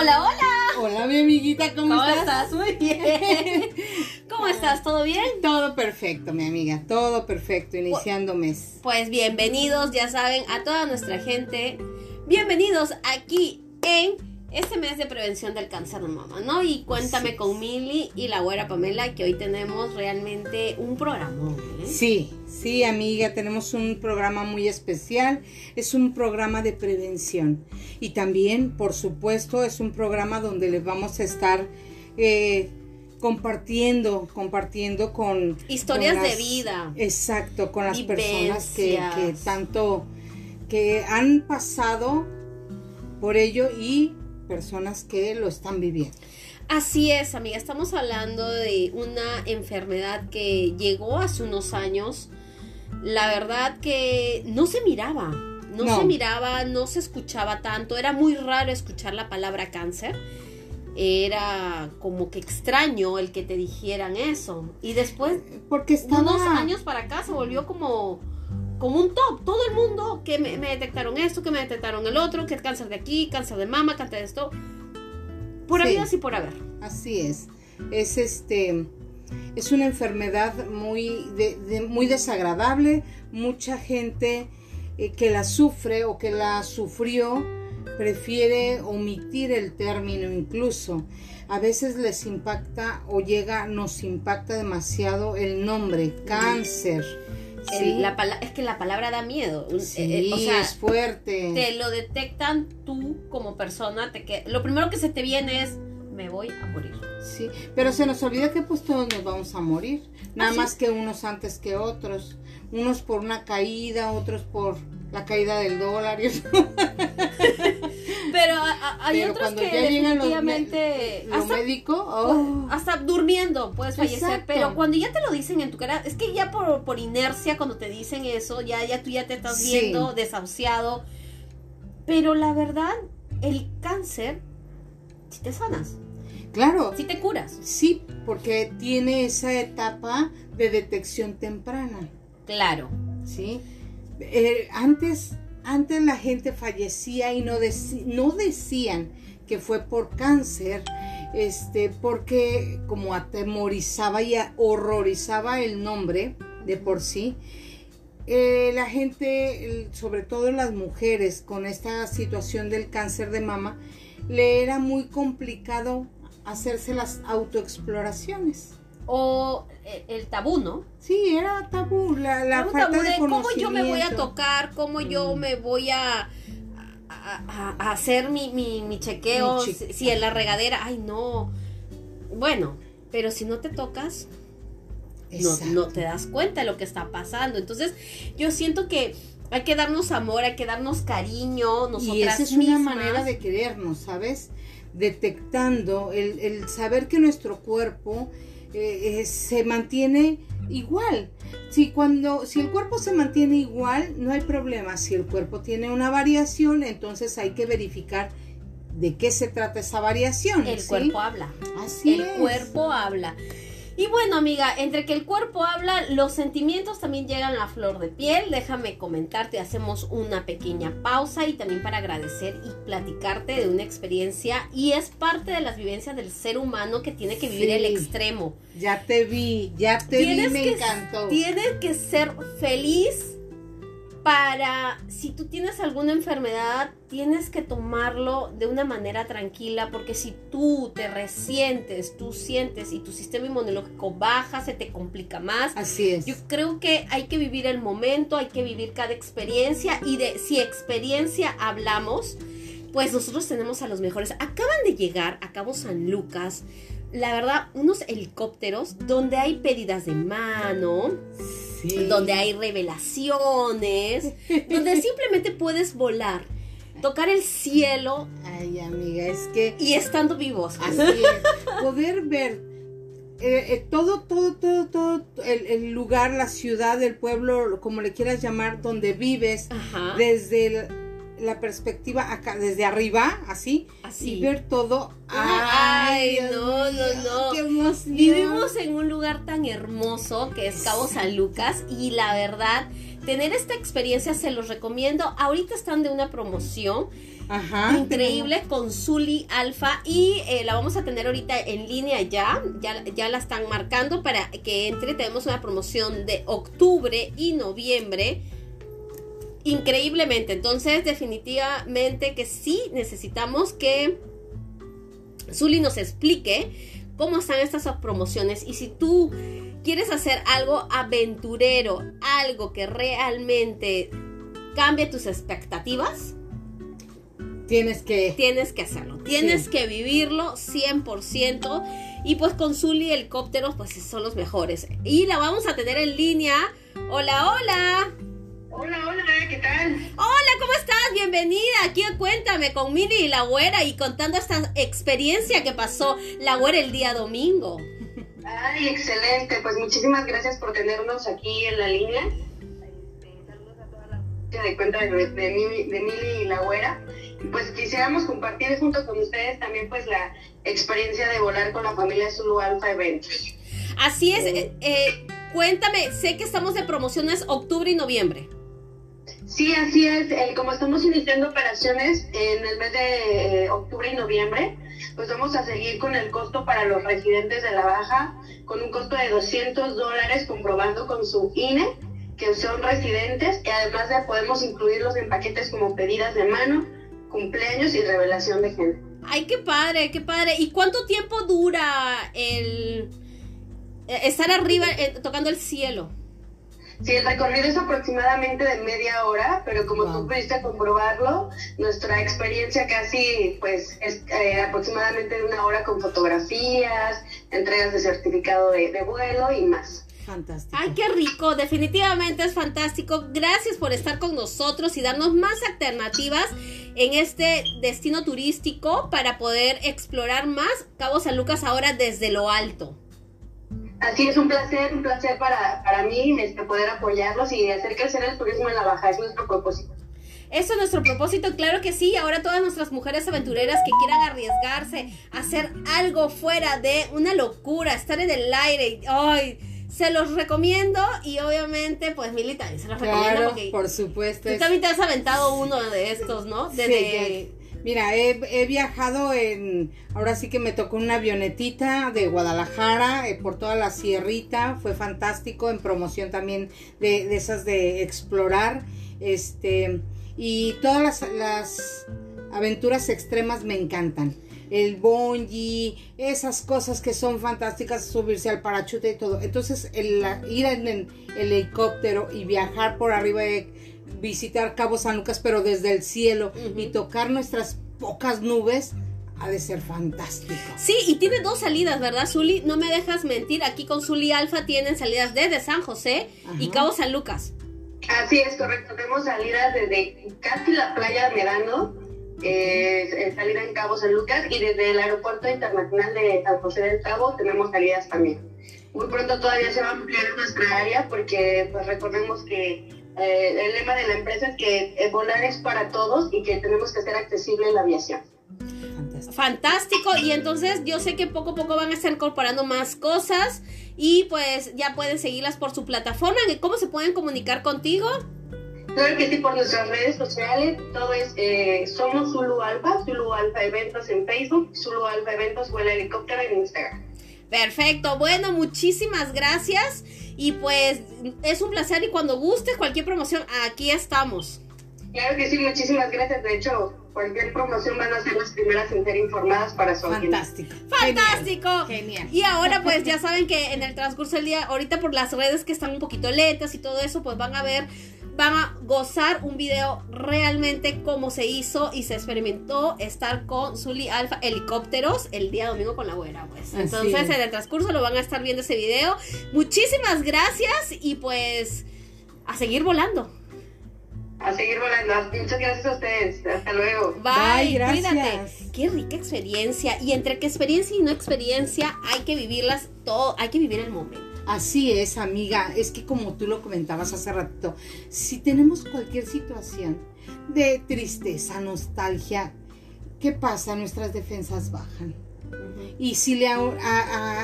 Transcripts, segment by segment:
Hola, hola. Hola, mi amiguita, ¿cómo, ¿Cómo estás? estás? Muy bien. ¿Cómo estás? ¿Todo bien? Todo perfecto, mi amiga, todo perfecto, iniciando mes. Pues bienvenidos, ya saben, a toda nuestra gente. Bienvenidos aquí en este mes de prevención del cáncer de mama, ¿no? Y cuéntame Sí. con Mili y la güera Pamela que hoy tenemos realmente un programa. Sí, sí, amiga, tenemos un programa muy especial. Es un programa de prevención. Y también, por supuesto, es un programa donde les vamos a estar eh, compartiendo, compartiendo con... Historias con de vida. Exacto, con las personas que, que tanto, que han pasado por ello y personas que lo están viviendo. Así es, amiga. Estamos hablando de una enfermedad que llegó hace unos años. La verdad que no se miraba. No, No. se miraba, no se escuchaba tanto. Era muy raro escuchar la palabra cáncer. Era como que extraño el que te dijeran eso. Y después, Porque estaba... unos años para acá, se volvió como, como un top. Todo el mundo que me, me detectaron esto, que me detectaron el otro, que es cáncer de aquí, cáncer de mama, cáncer de esto. Por Sí. habidas y por haber. Así es. Es este es una enfermedad muy de- de- muy desagradable. Mucha gente eh, que la sufre o que la sufrió prefiere omitir el término incluso. A veces les impacta o llega, nos impacta demasiado el nombre, cáncer. Es que la palabra da miedo. Sí, eh, eh, o sea, es fuerte. te lo detectan tú como persona. Te que, lo primero que se te viene es, me voy a morir. Sí, pero se nos olvida que pues todos nos vamos a morir, nada más que unos antes que otros, unos por una caída, otros por la caída del dólar, y eso. Pero a- a- hay Pero otros que los definitivamente... hasta, médico, oh, hasta durmiendo puedes fallecer. Exacto. Pero cuando ya te lo dicen en tu cara, es que ya por, por inercia cuando te dicen eso, ya, ya tú ya te estás Sí. viendo desahuciado. Pero la verdad, el cáncer, si te sanas, claro, si te curas. sí, porque tiene esa etapa de detección temprana, Claro. ¿sí? Eh, antes, antes la gente fallecía y no, no decían que fue por cáncer, este, porque como atemorizaba y horrorizaba el nombre de por sí, eh, la gente, sobre todo las mujeres, con esta situación del cáncer de mama, le era muy complicado hacerse las autoexploraciones. O eh, el tabú, ¿no? Sí, era tabú, la, la Un falta tabú de de cómo yo me voy a tocar, cómo yo Mm. me voy a, a- a- a hacer mi, mi, mi chequeo, Mi si, si en la regadera, ay no. Bueno, pero si no te tocas, no, te das cuenta de lo que está pasando. Entonces, yo siento que hay que darnos amor, hay que darnos cariño, nosotras Y esa es mismas. una manera de querernos, ¿sabes? Detectando el, el saber que nuestro cuerpo eh, eh, se mantiene igual. Si, cuando, si el cuerpo se mantiene igual, no hay problema. Si el cuerpo tiene una variación, entonces hay que verificar de qué se trata esa variación. El ¿sí? cuerpo habla. Así el es. cuerpo habla. Y bueno, amiga, entre que el cuerpo habla, los sentimientos también llegan a flor de piel. Déjame comentarte, hacemos una pequeña pausa y también para agradecer y platicarte de una experiencia y es parte de las vivencias del ser humano que tiene que vivir Sí. el extremo. Ya te vi, ya te vi, Tienes me que- encantó. Tienes que ser feliz para, si tú tienes alguna enfermedad, tienes que tomarlo de una manera tranquila, porque si tú te resientes, tú sientes y tu sistema inmunológico baja, se te complica más. Así es. Yo creo que hay que vivir el momento, hay que vivir cada experiencia y de si experiencia hablamos, pues nosotros tenemos a los mejores. Acaban de llegar a Cabo San Lucas, la verdad, unos helicópteros donde hay pérdidas de mano, Sí. donde hay revelaciones, donde simplemente puedes volar, tocar el cielo Ay, amiga, es que y estando vivos. Así es. Poder ver eh, eh, todo, todo, todo, todo, el, el lugar, la ciudad, el pueblo, como le quieras llamar, donde vives, Ajá. desde el, la perspectiva acá, desde arriba, así, Así. y ver todo. Ay, no, no, no. qué emoción. Vivimos en un lugar tan hermoso que es Cabo San Lucas y la verdad, tener esta experiencia se los recomiendo. Ahorita están de una promoción Ajá, increíble con Zully Alfa y eh, la vamos a tener ahorita en línea ya, ya, ya la están marcando para que entre. Tenemos una promoción de octubre y noviembre. Increíblemente, entonces definitivamente que sí necesitamos que Zully nos explique cómo están estas promociones y si tú quieres hacer algo aventurero, algo que realmente cambie tus expectativas, Tienes que. tienes que hacerlo, tienes Sí. que vivirlo 100% y pues con Zully Helicópteros pues son los mejores y la vamos a tener en línea. Hola, hola. Hola, hola, ¿qué tal? Hola, ¿cómo estás? Bienvenida. Aquí a cuéntame con Mili y la güera y contando esta experiencia que pasó la güera el día domingo. Ay, excelente. Pues muchísimas gracias por tenernos aquí en la línea. Este, saludos a toda la audiencia de cuenta de, de, de Mili y la güera. Pues quisiéramos compartir junto con ustedes también pues la experiencia de volar con la familia Zulu Alpha Eventos. Así es, eh, eh, cuéntame, sé que estamos de promociones octubre y noviembre. Sí, así es. Como estamos iniciando operaciones en el mes de eh, octubre y noviembre, pues vamos a seguir con el costo para los residentes de la Baja, con un costo de 200 dólares, comprobando con su INE que son residentes, y además de podemos incluirlos en paquetes como pedidas de mano, cumpleaños y revelación de género. Ay, qué padre, qué padre. ¿Y cuánto tiempo dura el eh, estar arriba eh, tocando el cielo? Sí, el recorrido es aproximadamente de media hora, pero como Wow. tú pudiste comprobarlo, nuestra experiencia casi pues es eh, aproximadamente de una hora con fotografías, entregas de certificado de, de vuelo y más. Fantástico. Ay, qué rico, definitivamente es fantástico. Gracias por estar con nosotros y darnos más alternativas en este destino turístico para poder explorar más Cabo San Lucas ahora desde lo alto. Así es un placer, un placer para, para mí este, poder apoyarlos y hacer crecer el turismo en la Baja, es nuestro propósito. Eso es nuestro propósito, claro que sí. Ahora todas nuestras mujeres aventureras que quieran arriesgarse, hacer algo fuera de una locura, estar en el aire, ay, se los recomiendo y obviamente pues Mili también se los recomiendo porque por supuesto. tú también te has aventado uno de estos, ¿no? De, Sí, de- Mira, he, he viajado en, ahora sí que me tocó una avionetita de Guadalajara eh, por toda la sierrita, fue fantástico, en promoción también de, de esas de explorar, este, y todas las, las aventuras extremas me encantan. El bungee, esas cosas que son fantásticas, subirse al parachute y todo. Entonces, el, ir en el helicóptero y viajar por arriba de visitar Cabo San Lucas, pero desde el cielo Ujú. y tocar nuestras pocas nubes, ha de ser fantástico. Sí, y tiene dos salidas, ¿verdad, Zuli? No me dejas mentir, aquí con Zuli Alfa tienen salidas desde San José y Ajá. Cabo San Lucas. Así es, correcto. Tenemos salidas desde casi la playa de Merano, eh, eh, salida en Cabo San Lucas, y desde el Aeropuerto Internacional de San José del Cabo tenemos salidas también. Muy pronto todavía se va a ampliar nuestra área porque pues recordemos que eh, el lema de la empresa es que volar es para todos y que tenemos que hacer accesible la aviación. Fantástico. Fantástico, y entonces yo sé que poco a poco van a estar incorporando más cosas y pues ya pueden seguirlas por su plataforma. ¿Cómo se pueden comunicar contigo? Claro que sí, por nuestras redes sociales, todo es, eh, somos Zulu Alfa, Zulu Alfa Eventos en Facebook, Zulu Alfa Eventos vuela helicóptero en Instagram. Perfecto, bueno, muchísimas gracias y pues es un placer y cuando guste cualquier promoción, aquí estamos. Claro que sí, muchísimas gracias. De hecho, cualquier promoción van a ser las primeras en ser informadas para su audiencia. Fantástico. Fantástico. Genial. Y ahora pues ya saben que en el transcurso del día, ahorita por las redes que están un poquito lentas y todo eso, pues van a ver, van a gozar un video realmente cómo se hizo y se experimentó estar con Zully Alfa Helicópteros el día domingo con la güera, pues. Así Entonces es. en el transcurso lo van a estar viendo ese video. Muchísimas gracias y pues a seguir volando. A seguir volando. Muchas gracias a ustedes. Hasta luego. Bye, Bye, gracias. cuídate. Qué rica experiencia. Y entre que experiencia y no experiencia, hay que vivirlas todo, hay que vivir el momento. Así es, amiga. Es que como tú lo comentabas hace ratito, si tenemos cualquier situación de tristeza, nostalgia, ¿qué pasa? Nuestras defensas bajan. Y si le,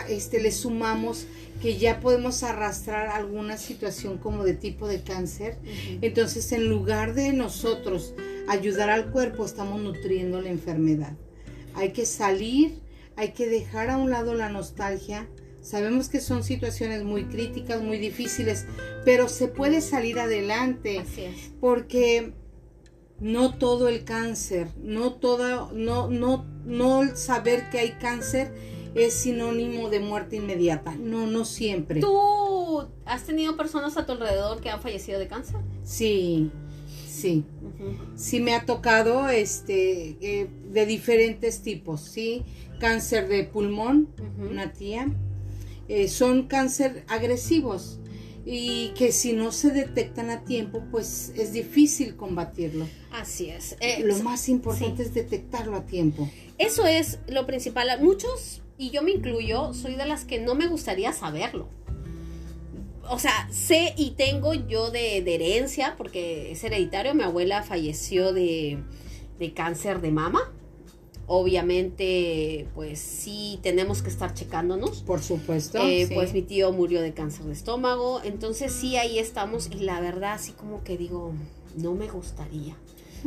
este, le sumamos que ya podemos arrastrar alguna situación como de tipo de cáncer, entonces en lugar de nosotros ayudar al cuerpo, estamos nutriendo la enfermedad. Hay que salir, hay que dejar a un lado la nostalgia. Sabemos que son situaciones muy críticas, muy difíciles, pero se puede salir adelante. Así es. Porque no todo el cáncer, no toda, no, no, no saber que hay cáncer es sinónimo de muerte inmediata. No, no siempre. ¿Tú has tenido personas a tu alrededor que han fallecido de cáncer? Sí, sí. Sí me ha tocado este eh, de diferentes tipos, sí. Cáncer de pulmón, una tía. Eh, son cáncer agresivos y que si no se detectan a tiempo, pues es difícil combatirlo. Así es. lo más importante es detectarlo a tiempo. Eso es lo principal. Muchos y yo me incluyo, soy de las que no me gustaría saberlo. O sea, sé y tengo yo de, herencia, porque es hereditario, mi abuela falleció de, cáncer de mama. Obviamente, pues sí tenemos que estar checándonos. Por supuesto. Eh, pues mi tío murió de cáncer de estómago. Entonces sí, ahí estamos. Y la verdad, así como que digo, no me gustaría.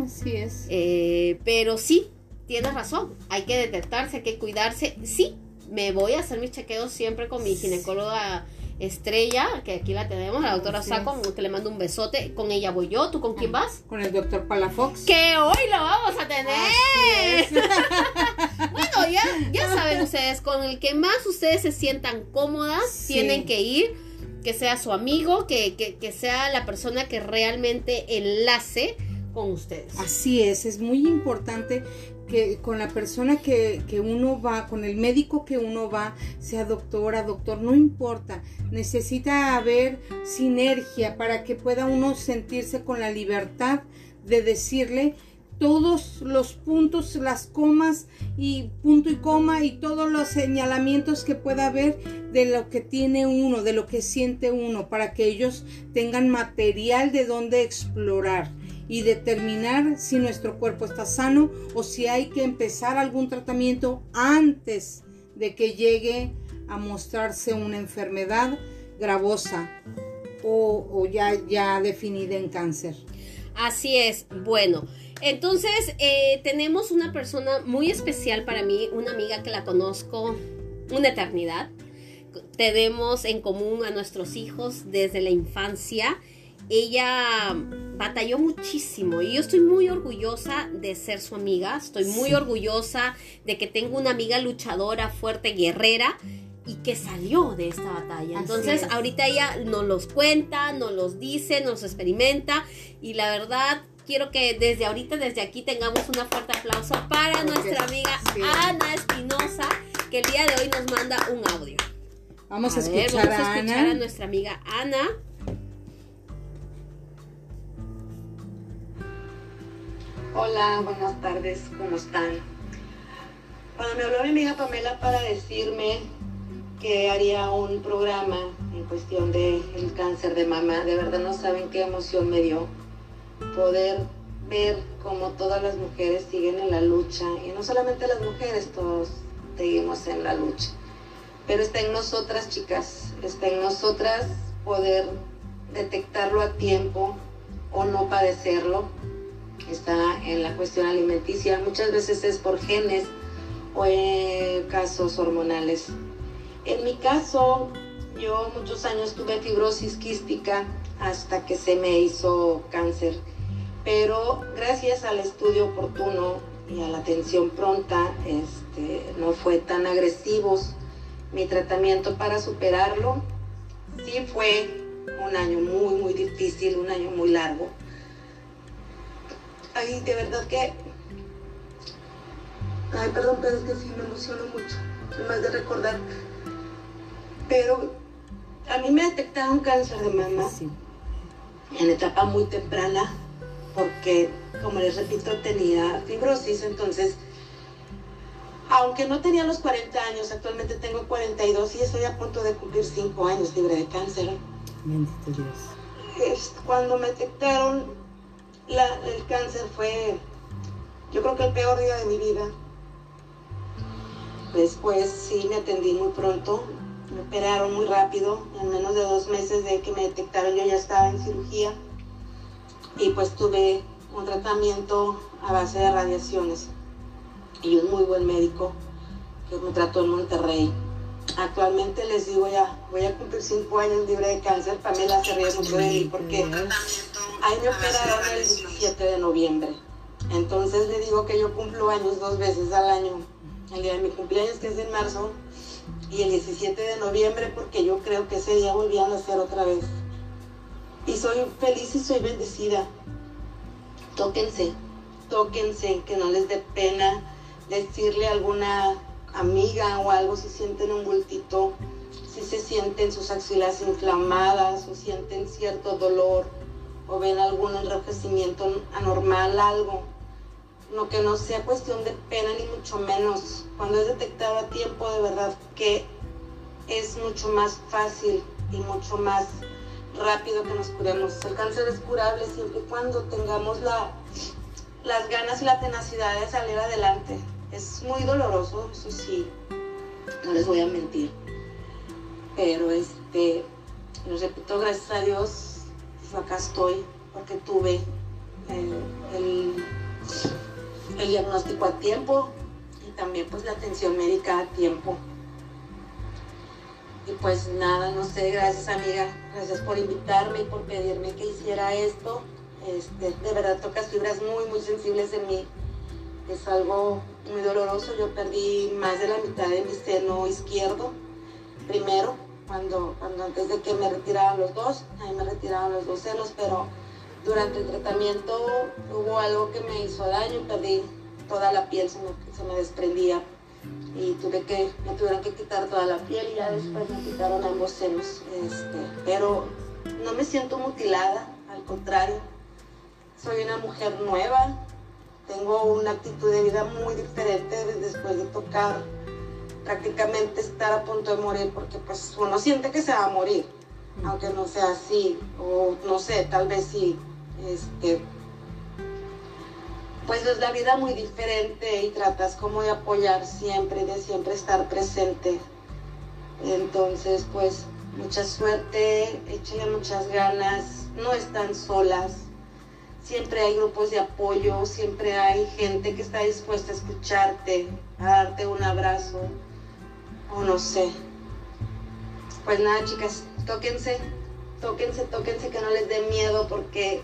Así es. Eh, pero sí, tienes razón, hay que detectarse, hay que cuidarse. Sí, me voy a hacer mis chequeos siempre con mi ginecóloga estrella, que aquí la tenemos, la doctora Saco, que le mando un besote. Con ella voy yo, ¿tú con quién vas? Con el doctor Palafox. Que hoy lo vamos a tener. bueno, ya, ya saben ustedes, con el que más ustedes se sientan cómodas, tienen que ir, que sea su amigo, que, que, que sea la persona que realmente enlace con ustedes. Así es, es muy importante que con la persona que, uno va, con el médico que uno va, sea doctora, doctor, no importa, necesita haber sinergia para que pueda uno sentirse con la libertad de decirle todos los puntos, las comas y punto y coma y todos los señalamientos que pueda haber de lo que tiene uno, de lo que siente uno, para que ellos tengan material de donde explorar y determinar si nuestro cuerpo está sano o si hay que empezar algún tratamiento antes de que llegue a mostrarse una enfermedad gravosa o, ya, ya definida en cáncer. Así es, bueno, entonces eh, tenemos una persona muy especial para mí, una amiga que la conozco una eternidad. Tenemos en común a nuestros hijos desde la infancia ella batalló muchísimo y yo estoy muy orgullosa de ser su amiga, estoy muy orgullosa de que tengo una amiga luchadora, fuerte, guerrera y que salió de esta batalla. Entonces, ahorita ella nos los cuenta, nos los dice, nos experimenta y la verdad quiero que desde ahorita, desde aquí tengamos un fuerte aplauso para nuestra amiga Ana Espinosa, que el día de hoy nos manda un audio. Vamos a, escuchar, vamos a, escuchar a nuestra amiga Ana. Hola, buenas tardes, ¿cómo están? Cuando me habló mi amiga Pamela para decirme que haría un programa en cuestión del cáncer de mama, de verdad no saben qué emoción me dio poder ver cómo todas las mujeres siguen en la lucha, y no solamente las mujeres, todos seguimos en la lucha. Pero está en nosotras, chicas, está en nosotras poder detectarlo a tiempo o no padecerlo está en la cuestión alimenticia. Muchas veces es por genes o en casos hormonales. En mi caso, yo muchos años tuve fibrosis quística hasta que se me hizo cáncer. Pero gracias al estudio oportuno y a la atención pronta, este, no fue tan agresivos mi tratamiento para superarlo. Sí fue un año muy, muy difícil, un año muy largo Ay, de verdad que... Ay, perdón, pero es que sí me emociono mucho, más de recordar. Pero a mí me detectaron cáncer de mama en etapa muy temprana, porque, como les repito, tenía fibrosis, entonces aunque no tenía los 40 años, actualmente tengo 42 y estoy a punto de cumplir 5 años libre de cáncer. Bendito Dios. cuando me detectaron el cáncer fue, yo creo que el peor día de mi vida. Después sí me atendí muy pronto, me operaron muy rápido, en menos de dos meses de que me detectaron yo ya estaba en cirugía y pues tuve un tratamiento a base de radiaciones y un muy buen médico que me trató en Monterrey. Actualmente les digo ya, voy a cumplir cinco años libre de cáncer. Pamela se ríe mucho de mí porque ahí me operaron el 17 de noviembre. Entonces le digo que yo cumplo años dos veces al año. El día de mi cumpleaños que es en marzo y el 17 de noviembre porque yo creo que ese día volví a nacer otra vez. Y soy feliz y soy bendecida. Tóquense, tóquense, que no les dé pena decirle a alguna amiga o algo si sienten un bultito, si se sienten sus axilas inflamadas o sienten cierto dolor o ven algún enrojecimiento anormal, algo. No que no sea cuestión de pena ni mucho menos. Cuando es detectado a tiempo, de verdad que es mucho más fácil y mucho más rápido que nos curemos. El cáncer es curable siempre y cuando tengamos la, las ganas y la tenacidad de salir adelante. Es muy doloroso, eso sí, no les voy a mentir. Pero este, les repito, gracias a Dios, pues acá estoy, porque tuve el, el diagnóstico a tiempo y también pues la atención médica a tiempo. Y pues nada, no sé, gracias amiga, gracias por invitarme y por pedirme que hiciera esto. Este, de verdad tocas fibras muy, muy sensibles en mí. Es algo muy doloroso. Yo perdí más de la mitad de mi seno izquierdo, primero, cuando, cuando antes de que me retiraran los dos, ahí me retiraron los dos senos, pero durante el tratamiento hubo algo que me hizo daño, perdí toda la piel, se me, se me desprendía y tuve que, me tuvieron que quitar toda la piel y ya después me quitaron ambos senos. Este, pero no me siento mutilada, al contrario, soy una mujer nueva, tengo una actitud de vida muy diferente después de tocar prácticamente estar a punto de morir porque pues uno siente que se va a morir aunque no sea así o no sé tal vez sí este pues es la vida muy diferente y tratas como de apoyar siempre de siempre estar presente. Entonces pues mucha suerte échenle muchas ganas no están solas siempre hay grupos de apoyo, siempre hay gente que está dispuesta a escucharte, a darte un abrazo, o no sé. Pues nada, chicas, tóquense, tóquense, tóquense, que no les dé miedo porque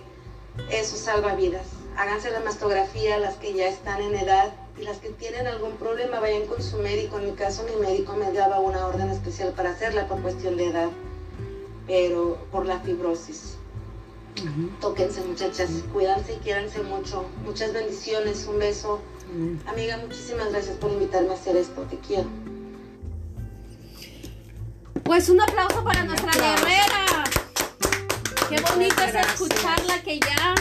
eso salva vidas. Háganse la mastografía, las que ya están en edad y las que tienen algún problema vayan con su médico. En mi caso, mi médico me daba una orden especial para hacerla por cuestión de edad, pero por la fibrosis. Tóquense muchachas, cuídense y quiéranse mucho. Muchas bendiciones, un beso. Amiga, muchísimas gracias por invitarme a hacer esto, te quiero. Pues un aplauso para nuestra guerrera. Qué bonito es escucharla que ya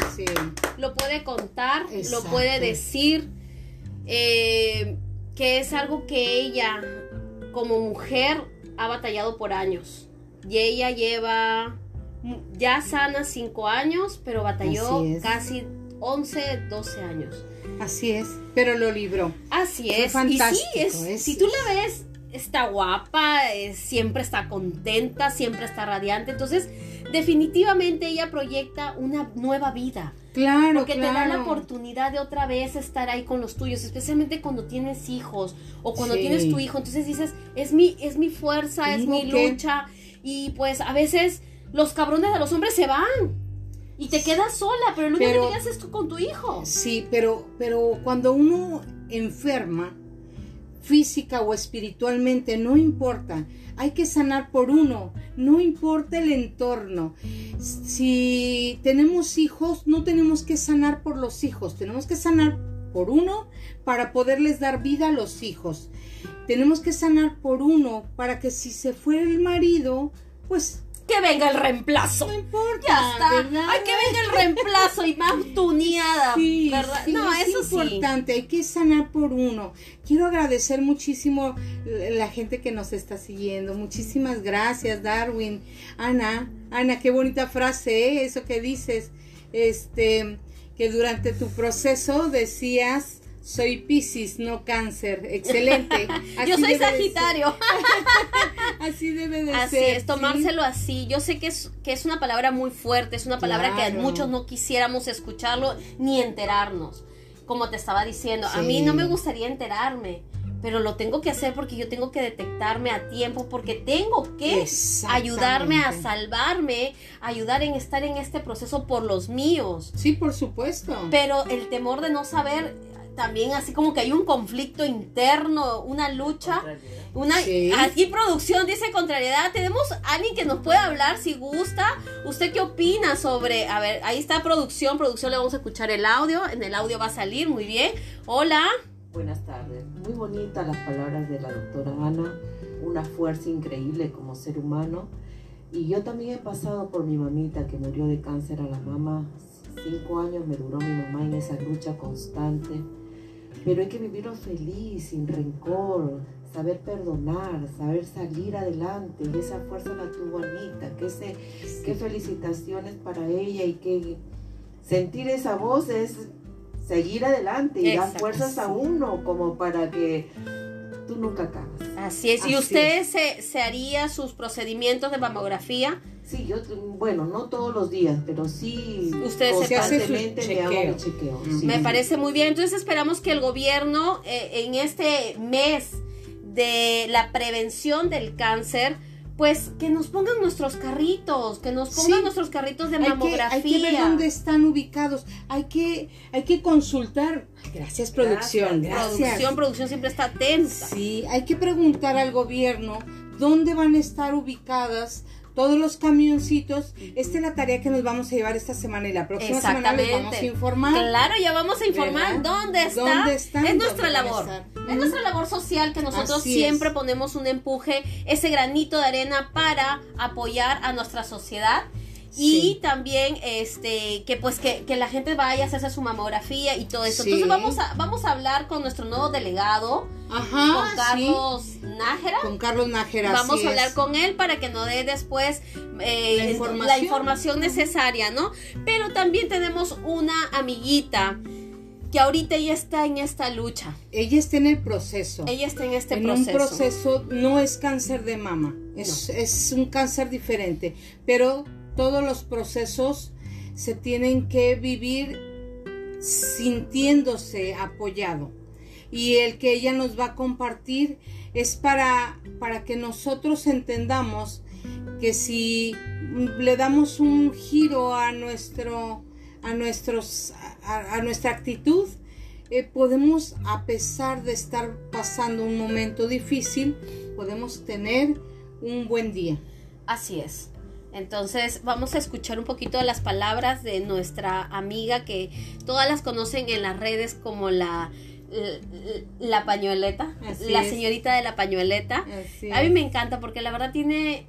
lo puede contar, lo puede decir, eh, que es algo que ella como mujer ha batallado por años. Y ella lleva ya sana 5 años, pero batalló casi 11, 12 años. Así es, pero lo libró. Así es. fantástico, y sí, es, si tú la ves, está guapa, siempre está contenta, siempre está radiante. Entonces, definitivamente ella proyecta una nueva vida. Claro, Porque te da la oportunidad de otra vez estar ahí con los tuyos, especialmente cuando tienes hijos o cuando tienes tu hijo. Entonces dices, es mi, es mi fuerza, es mi lucha. Y pues a veces los cabrones de los hombres se van. Y te quedas sola, pero lo único que tú con tu hijo. Sí, pero, pero cuando uno enferma, física o espiritualmente, no importa. Hay que sanar por uno, no importa el entorno. Si tenemos hijos, no tenemos que sanar por los hijos, tenemos que sanar por uno para poderles dar vida a los hijos. Tenemos que sanar por uno para que si se fue el marido, pues que venga el reemplazo. No importa. Ya está. ¿verdad? Ay, que venga el reemplazo y más tuneada. Sí, ¿verdad? sí, no, es eso sí. importante, hay que sanar por uno. Quiero agradecer muchísimo la la gente que nos está siguiendo. Muchísimas gracias, Darwin. Ana, Ana, qué bonita frase, ¿eh? eso que dices. Este, que durante tu proceso decías, soy Piscis, no cáncer. Excelente. Yo Así soy de ser. Sagitario. Así debe de Así ser. es, ¿sí? tomárselo así. Yo sé que es, que es una palabra muy fuerte, es una palabra que muchos no quisiéramos escucharlo ni enterarnos. Como te estaba diciendo, a mí no me gustaría enterarme, pero lo tengo que hacer porque yo tengo que detectarme a tiempo, porque tengo que ayudarme a salvarme, ayudar en estar en este proceso por los míos. Sí, por supuesto. Pero el temor de no saber, también así como que hay un conflicto interno, una lucha. Una, Sí. Aquí producción dice contrariedad. Tenemos a alguien que nos puede hablar si gusta. ¿Usted qué opina sobre... A ver, ahí está producción. Producción le vamos a escuchar el audio. En el audio va a salir. Muy bien. Hola. Buenas tardes. Muy bonitas las palabras de la doctora Ana. Una fuerza increíble como ser humano. Y yo también he pasado por mi mamita que murió de cáncer a la mama. Cinco años me duró mi mamá en esa lucha constante. Pero hay que vivirlo feliz, sin rencor, saber perdonar, saber salir adelante. Y esa fuerza la tuvo Anita. Que ese, qué felicitaciones para ella y que sentir esa voz es seguir adelante y dar fuerzas a uno como para que tú nunca acabas. Así es. ¿Y Así usted se, se haría sus procedimientos de mamografía? Sí, yo, bueno, no todos los días, pero sí Usted se hace su constantemente me hago chequeo. mi chequeo. Sí. Me parece muy bien. Entonces esperamos que el gobierno eh, en este mes de la prevención del cáncer, pues que nos pongan nuestros carritos, que nos pongan Sí. nuestros carritos de Hay que, mamografía. hay que ver dónde están ubicados. Hay que, hay que consultar. Gracias, producción. Gracias. Producción, producción siempre está atenta. Sí, hay que preguntar al gobierno dónde van a estar ubicadas todos los camioncitos. Esta es la tarea que nos vamos a llevar esta semana y la próxima semana les vamos a informar. Claro, ya vamos a informar ¿Verdad? dónde está. ¿Dónde están? Es nuestra ¿Dónde van a labor. Es nuestra labor social que nosotros Así siempre es. ponemos un empuje, ese granito de arena para apoyar a nuestra sociedad. Y también este que pues que, que la gente vaya a hacerse su mamografía y todo eso. Sí. Entonces vamos a, vamos a hablar con nuestro nuevo delegado, Ajá, con sí. Carlos Nájera. Con Carlos Nájera. Vamos a hablar es. con él para que nos dé después eh, La información. la información necesaria, ¿no? Pero también tenemos una amiguita que ahorita ella está en esta lucha. Ella está en el proceso. Ella está en este en proceso. un proceso no es cáncer de mama, es, es un cáncer diferente, pero todos los procesos se tienen que vivir sintiéndose apoyado. Y el que ella nos va a compartir es para, para que nosotros entendamos que si le damos un giro a nuestro a nuestros a, nuestra actitud eh, podemos a pesar de estar pasando un momento difícil podemos tener un buen día Así es. Entonces vamos a escuchar un poquito de las palabras de nuestra amiga que todas las conocen en las redes como la la, la pañueleta, Así la es. señorita de la pañueleta. Así A mí me encanta porque la verdad tiene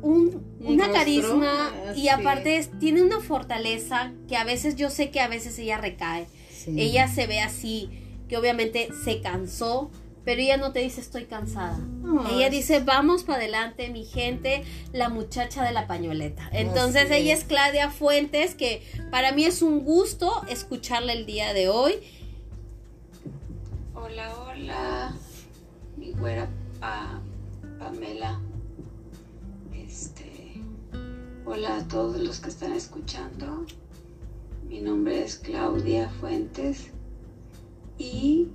un, Un una rostro, carisma y aparte es- tiene una fortaleza que a veces yo sé que a veces ella recae. Sí. Ella se ve así, que obviamente se cansó, pero ella no te dice estoy cansada. Ay, ella dice vamos para adelante, mi gente, la muchacha de la pañoleta. Entonces Así ella es. Claudia Fuentes, que para mí es un gusto escucharla el día de hoy. Hola, hola, mi güera Pa- Pamela. Este, hola a todos los que están escuchando. Mi nombre es Claudia Fuentes y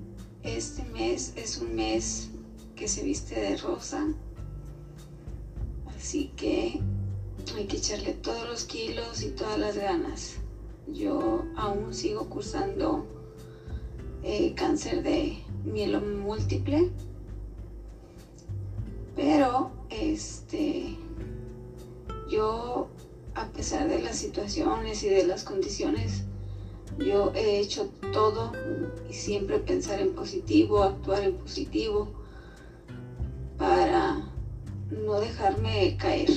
es un mes que se viste de rosa. Así que hay que echarle todos los kilos y todas las ganas. Yo aún sigo cursando eh, cáncer de mieloma múltiple. Pero, este, yo, a pesar de las situaciones y de las condiciones, yo he hecho todo y siempre pensar en positivo, actuar en positivo, para no dejarme caer.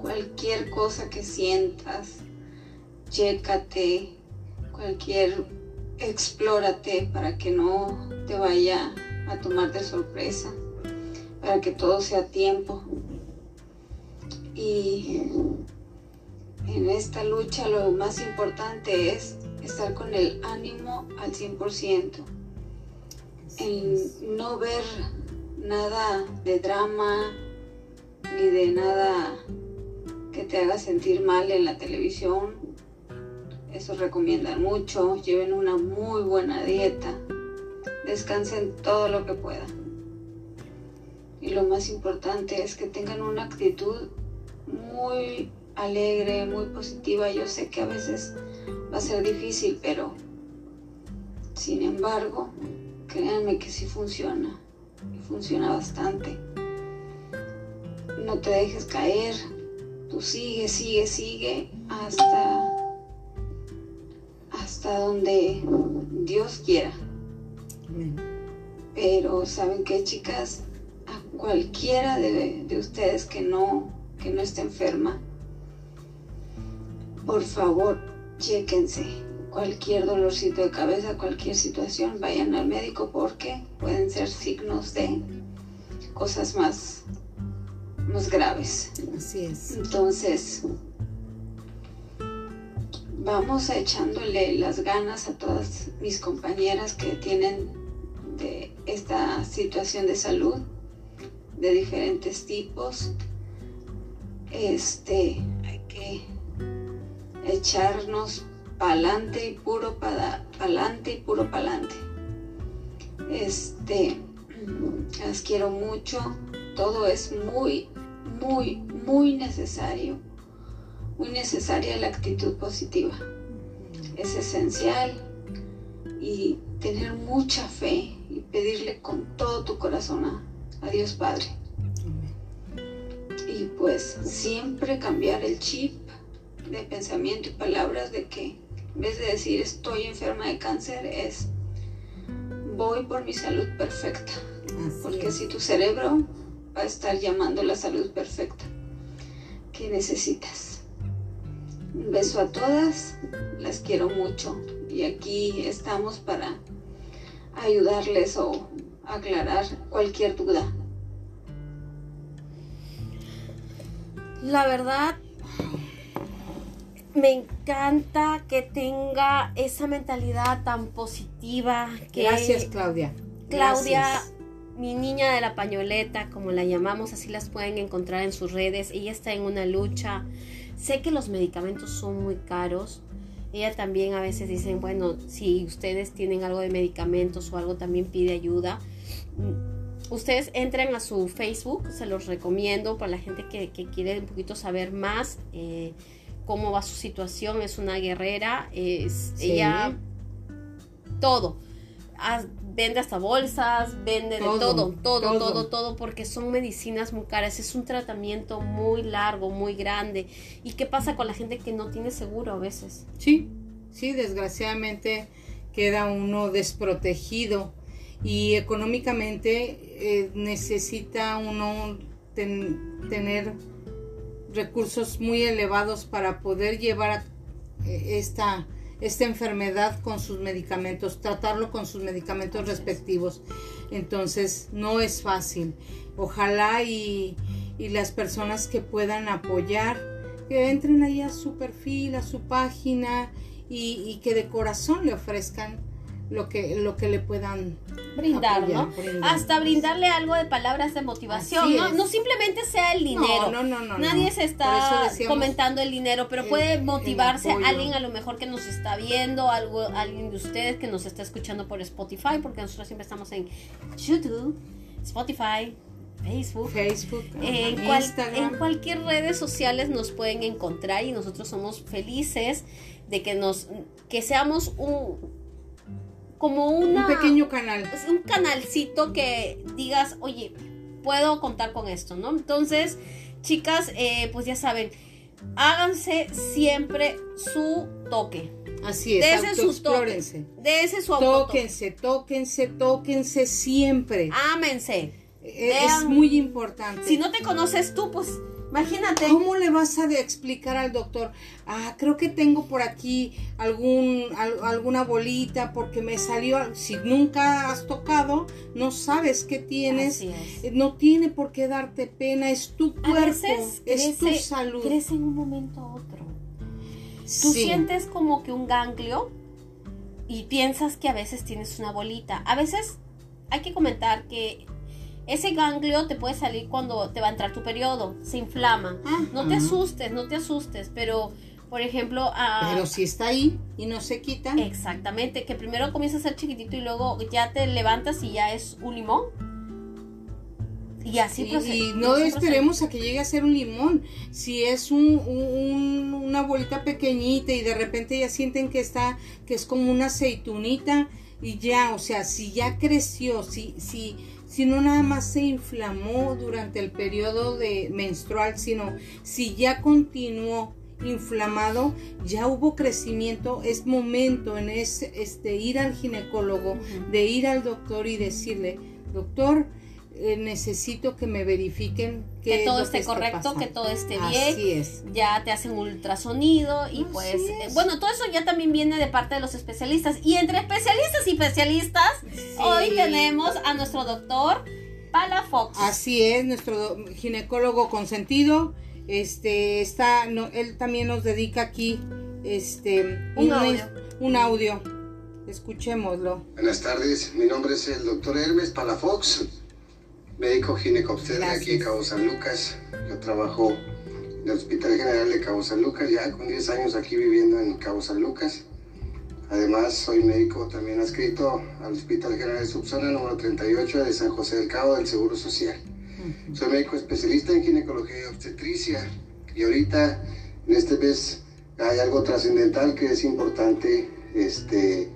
cualquier cosa que sientas, chécate, cualquier, explórate para que no te vaya a tomar de sorpresa, para que todo sea tiempo. Y en esta lucha lo más importante es estar con el ánimo al 100%, el no ver nada de drama ni de nada que te haga sentir mal en la televisión. Eso recomiendan mucho. Lleven una muy buena dieta. Descansen todo lo que puedan. Y lo más importante es que tengan una actitud muy alegre, muy positiva. Yo sé que a veces va a ser difícil, pero sin embargo, créanme que sí funciona. Y funciona bastante. No te dejes caer. Tú sigue, sigue, sigue hasta hasta donde Dios quiera. Pero saben qué, chicas, a cualquiera de, de ustedes que no que no esté enferma, por favor, chéquense. Cualquier dolorcito de cabeza, cualquier situación, vayan al médico porque pueden ser signos de cosas más, más graves. Así es. Entonces, vamos echándole las ganas a todas mis compañeras que tienen de esta situación de salud de diferentes tipos. Este, hay que echarnos pa'lante y puro para pa'lante y puro pa'lante. Este, las quiero mucho. Todo es muy, muy, muy necesario. Muy necesaria la actitud positiva. Es esencial y tener mucha fe y pedirle con todo tu corazón a, a Dios Padre. Y pues siempre cambiar el chip de pensamiento y palabras de que en vez de decir estoy enferma de cáncer es voy por mi salud perfecta. Así Porque es. si tu cerebro va a estar llamando la salud perfecta que necesitas. Un beso a todas, las quiero mucho y aquí estamos para ayudarles o aclarar cualquier duda. La verdad, me encanta que tenga esa mentalidad tan positiva. Que Gracias, Claudia. Claudia, Gracias. mi niña de la pañoleta, como la llamamos, así las pueden encontrar en sus redes. Ella está en una lucha. Sé que los medicamentos son muy caros. Ella también a veces dicen, bueno, si ustedes tienen algo de medicamentos o algo, también pide ayuda. Mm, Ustedes entren a su Facebook, se los recomiendo para la gente que, que quiere un poquito saber más eh, cómo va su situación. Es una guerrera, es, Sí. ella todo. Vende hasta bolsas, vende de Todo, todo, todo, todo, todo. todo, porque son medicinas muy caras. Es un tratamiento muy largo, muy grande. ¿Y qué pasa con la gente que no tiene seguro a veces? Sí, sí, desgraciadamente queda uno desprotegido y económicamente eh, necesita uno ten- tener recursos muy elevados para poder llevar eh, esta, esta enfermedad con sus medicamentos, tratarlo con sus medicamentos respectivos. Entonces, no es fácil. Ojalá y, y las personas que puedan apoyar, que entren ahí a su perfil, a su página y, y que de corazón le ofrezcan lo que, lo que le puedan Brindar, apoyar, ¿no? brindar. Hasta brindarle algo de palabras de motivación. No, no simplemente sea el dinero. No, no, no, no, Nadie no. se está comentando el dinero, pero el- puede motivarse alguien a lo mejor que nos está viendo, algo, alguien de ustedes que nos está escuchando por Spotify, porque nosotros siempre estamos en YouTube, Spotify, Facebook. Facebook, En, cual- en cualquier redes sociales nos pueden encontrar y nosotros somos felices de que nos que seamos un como una un pequeño canal. es un canalcito que digas, oye, puedo contar con esto, ¿no? Entonces, chicas, eh, pues ya saben, háganse siempre su toque. Así es, Dese toques. autoexplórense. Dese su autotoque. Tóquense, tóquense, tóquense siempre. Ámense. Eh, es muy importante. Si no te conoces tú, pues Imagínate. ¿Cómo le vas a explicar al doctor? Ah, creo que tengo por aquí algún, alguna bolita porque me salió. Si nunca has tocado, no sabes qué tienes. Eh, no tiene por qué darte pena. Es tu cuerpo, es tu salud. Crece en un momento a otro. Tú sientes como que un ganglio y piensas que a veces tienes una bolita. A veces hay que comentar que ese ganglio te puede salir cuando te va a entrar tu periodo, se inflama. No te asustes, no te asustes, pero por ejemplo... pero si está ahí y no se quita. Exactamente, que primero comienza a ser chiquitito y luego ya te levantas y ya es un limón. Y así Y no esperemos a que llegue a ser un limón. Si es un, una bolita pequeñita y de repente ya sienten que está, que es como una aceitunita y ya, o sea, si ya creció, si, si, si no nada más se inflamó durante el periodo de menstrual, sino si ya continuó inflamado, ya hubo crecimiento, es momento en ese, este, ir al ginecólogo, de ir al doctor y decirle, doctor, eh, necesito que me verifiquen que todo esté correcto, que todo esté bien. Así es. Ya te hacen ultrasonido y pues eh, bueno, todo eso ya también viene de parte de los especialistas y entre especialistas y especialistas hoy tenemos a nuestro doctor Palafox. Así es, nuestro ginecólogo consentido. Este está no, él también nos dedica aquí este un, audio. un audio. Escuchémoslo. Buenas tardes, mi nombre es el doctor Hermes Palafox médico ginecobstetra aquí en Cabo San Lucas. Yo trabajo en el Hospital General de Cabo San Lucas, ya con 10 años aquí viviendo en Cabo San Lucas. Además, soy médico también adscrito al Hospital General de Subzona número 38 de San José del Cabo del Seguro Social. Soy médico especialista en ginecología y obstetricia. Y ahorita, en este mes, hay algo trascendental que es importante este,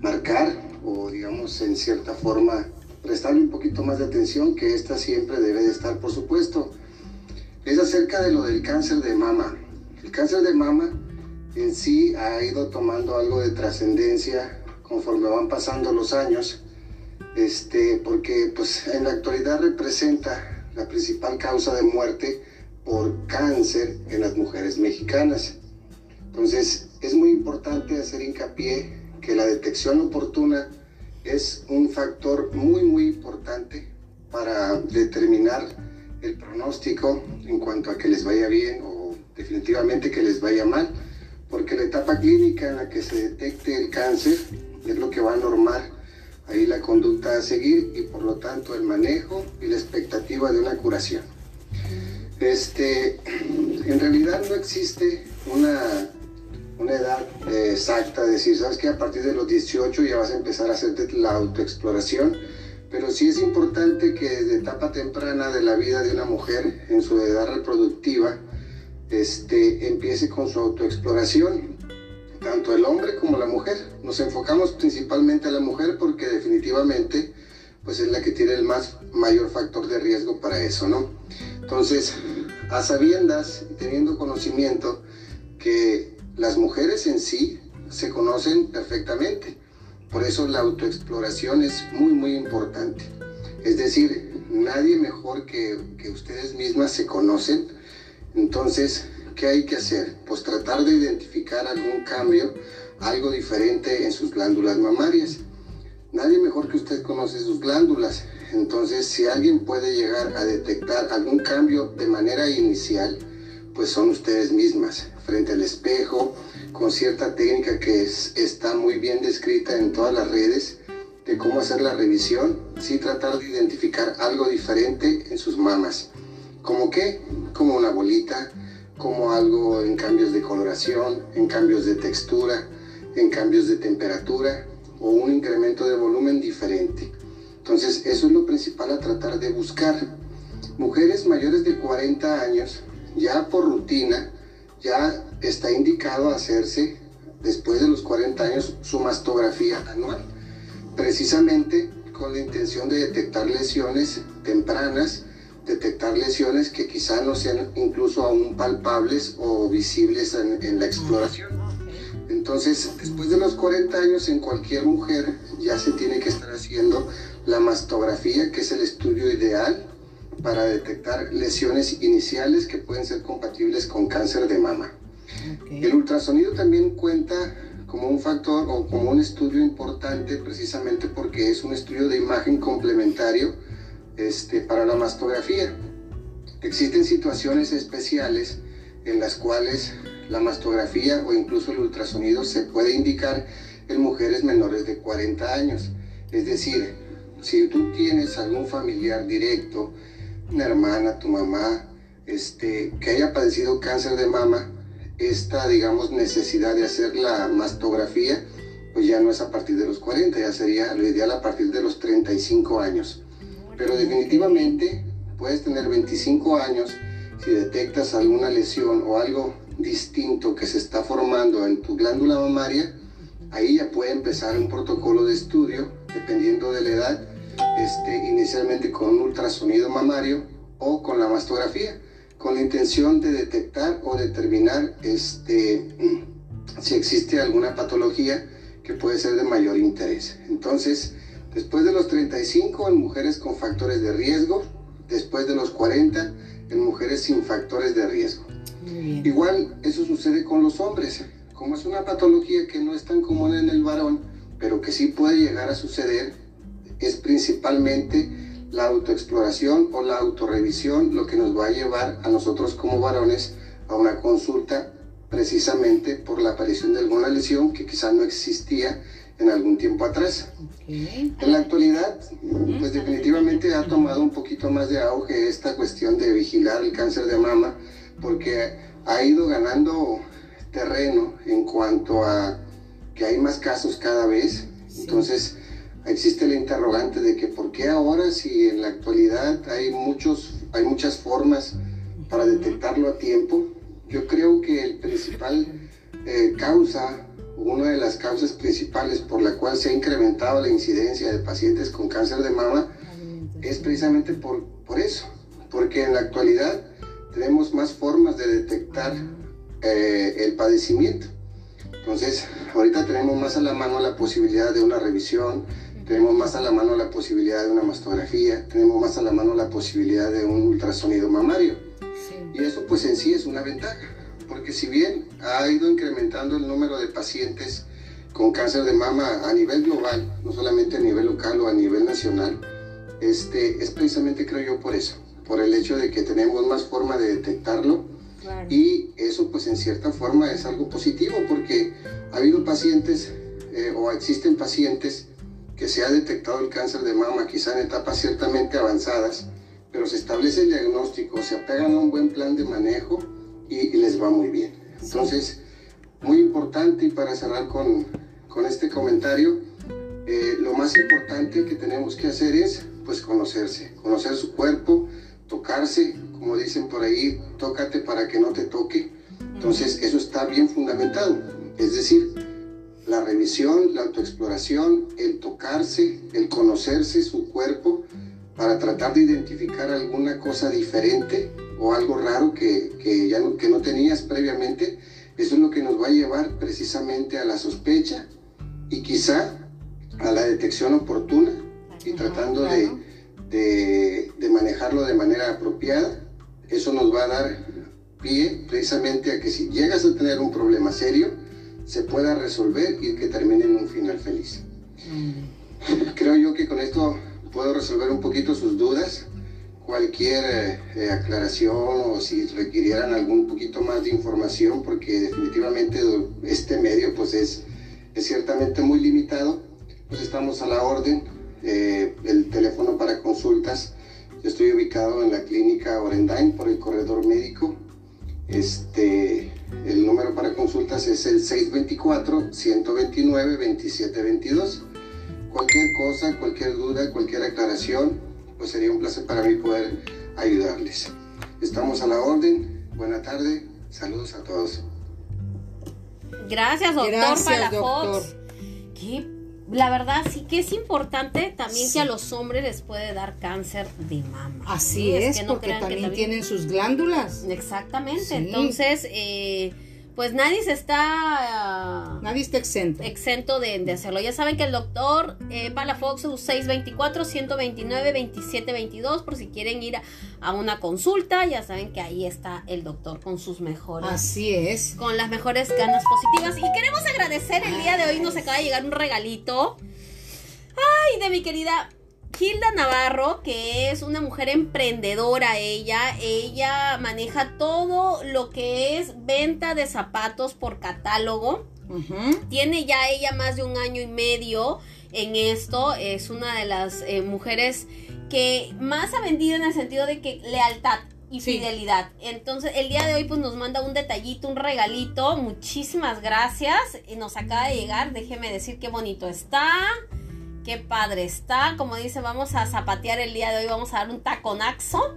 marcar o, digamos, en cierta forma, prestarle un poquito más de atención, que esta siempre debe de estar, por supuesto. Es acerca de lo del cáncer de mama. El cáncer de mama en sí ha ido tomando algo de trascendencia conforme van pasando los años, este, porque pues en la actualidad representa la principal causa de muerte por cáncer en las mujeres mexicanas. Entonces es muy importante hacer hincapié que la detección oportuna es un factor muy, muy importante para determinar el pronóstico en cuanto a que les vaya bien o definitivamente que les vaya mal, porque la etapa clínica en la que se detecte el cáncer es lo que va a normar ahí la conducta a seguir y por lo tanto el manejo y la expectativa de una curación. Este, en realidad no existe una una edad eh, exacta, decir, sabes que a partir de los 18 ya vas a empezar a hacerte la autoexploración, pero sí es importante que desde etapa temprana de la vida de una mujer en su edad reproductiva este, empiece con su autoexploración, tanto el hombre como la mujer. Nos enfocamos principalmente a la mujer porque definitivamente pues es la que tiene el más mayor factor de riesgo para eso, ¿no? Entonces, a sabiendas y teniendo conocimiento que las mujeres en sí se conocen perfectamente. Por eso la autoexploración es muy, muy importante. Es decir, nadie mejor que, que ustedes mismas se conocen. Entonces, ¿qué hay que hacer? Pues tratar de identificar algún cambio, algo diferente en sus glándulas mamarias. Nadie mejor que usted conoce sus glándulas. Entonces, si alguien puede llegar a detectar algún cambio de manera inicial, pues son ustedes mismas frente al espejo, con cierta técnica que está muy bien descrita en todas las redes de cómo hacer la revisión, sí tratar de identificar algo diferente en sus mamas. ¿Como qué? Como una bolita, como algo en cambios de coloración, en cambios de textura, en cambios de temperatura o un incremento de volumen diferente. Entonces, eso es lo principal a tratar de buscar. Mujeres mayores de 40 años, ya por rutina, ya está indicado hacerse después de los 40 años su mastografía anual, precisamente con la intención de detectar lesiones tempranas, detectar lesiones que quizá no sean incluso aún palpables o visibles en, la exploración. Entonces, después de los 40 años en cualquier mujer ya se tiene que estar haciendo la mastografía, que es el estudio ideal para detectar lesiones iniciales que pueden ser compatibles con cáncer de mama. El ultrasonido también cuenta como un factor o como un estudio importante precisamente porque es un estudio de imagen complementario este, para la mastografía. Existen situaciones especiales en las cuales la mastografía o incluso el ultrasonido se puede indicar en mujeres menores de 40 años. Es decir, si tú tienes algún familiar directo, una hermana, tu mamá, este, que haya padecido cáncer de mama, esta, digamos, necesidad de hacer la mastografía, pues ya no es a partir de los 40, ya sería lo ideal a partir de los 35 años. Pero definitivamente puedes tener 25 años si detectas alguna lesión o algo distinto que se está formando en tu glándula mamaria, ahí ya puede empezar un protocolo de estudio, dependiendo de la edad, este, inicialmente con un ultrasonido mamario o con la mastografía, con la intención de detectar o determinar este, si existe alguna patología que puede ser de mayor interés. Entonces, después de los 35 en mujeres con factores de riesgo, después de los 40 en mujeres sin factores de riesgo. Igual eso sucede con los hombres. Como es una patología que no es tan común en el varón, pero que sí puede llegar a suceder, es principalmente la autoexploración o la autorrevisión lo que nos va a llevar a nosotros como varones a una consulta precisamente por la aparición de alguna lesión que quizá no existía en algún tiempo atrás. En la actualidad, pues definitivamente ha tomado un poquito más de auge esta cuestión de vigilar el cáncer de mama, porque ha ido ganando terreno en cuanto a que hay más casos cada vez. Entonces, existe la interrogante de que por qué ahora si en la actualidad hay muchos hay muchas formas para detectarlo a tiempo. Yo creo que el principal eh, causa una de las causas principales por la cual se ha incrementado la incidencia de pacientes con cáncer de mama es precisamente por, por eso porque en la actualidad tenemos más formas de detectar eh, el padecimiento. Entonces ahorita tenemos más a la mano la posibilidad de una revisión tenemos más a la mano la posibilidad de una mastografía, tenemos más a la mano la posibilidad de un ultrasonido mamario. Y eso pues en sí es una ventaja, porque si bien ha ido incrementando el número de pacientes con cáncer de mama a nivel global, no solamente a nivel local o a nivel nacional, este, es precisamente creo yo por eso, por el hecho de que tenemos más forma de detectarlo. Y eso pues en cierta forma es algo positivo porque ha habido pacientes eh, o existen pacientes que se ha detectado el cáncer de mama, quizá en etapas ciertamente avanzadas, pero se establece el diagnóstico, se apegan a un buen plan de manejo y, les va muy bien. Entonces, muy importante y para cerrar con, con este comentario, eh, lo más importante que tenemos que hacer es pues conocerse, conocer su cuerpo, tocarse, como dicen por ahí, tócate para que no te toque. Entonces, eso está bien fundamentado. Es decir, la revisión, la autoexploración, el tocarse, el conocerse su cuerpo para tratar de identificar alguna cosa diferente o algo raro que, ya no, que no tenías previamente, eso es lo que nos va a llevar precisamente a la sospecha y quizá a la detección oportuna y tratando de, de, de manejarlo de manera apropiada. Eso nos va a dar pie precisamente a que si llegas a tener un problema serio, se pueda resolver y que termine en un final feliz. Mm. Creo yo que con esto puedo resolver un poquito sus dudas. Cualquier eh, aclaración o si requirieran algún poquito más de información, porque definitivamente este medio pues es, es ciertamente muy limitado, pues estamos a la orden. Eh, el teléfono para consultas, yo estoy ubicado en la clínica Orendain por el corredor médico. Este, el número para consultas es el 624-129-2722. Cualquier cosa, cualquier duda, cualquier aclaración, pues sería un placer para mí poder ayudarles. Estamos a la orden. Buena tarde. Saludos a todos. Gracias, doctor Gracias, doctor. La verdad sí que es importante también que a los hombres les puede dar cáncer de mama. Así es, porque también, tienen sus glándulas. Exactamente, entonces, eh, pues nadie se está... Nadie está exento. exento de, de hacerlo. Ya saben que el doctor eh, Palafox es 624-129-2722 por si quieren ir a, a una consulta. Ya saben que ahí está el doctor con sus mejores... Así es. Con las mejores ganas positivas. Y queremos agradecer el día de hoy. Nos acaba de llegar un regalito. Ay, de mi querida Hilda Navarro, que es una mujer emprendedora ella, ella maneja todo lo que es venta de zapatos por catálogo. Tiene ya ella más de un año y medio en esto. Es una de las eh, mujeres que más ha vendido en el sentido de que lealtad y Sí. fidelidad. Entonces, el día de hoy pues nos manda un detallito, un regalito. Muchísimas gracias. Y nos acaba de llegar. Déjeme decir qué bonito está. Qué padre está. Como dice, vamos a zapatear el día de hoy. Vamos a dar un taconaxo.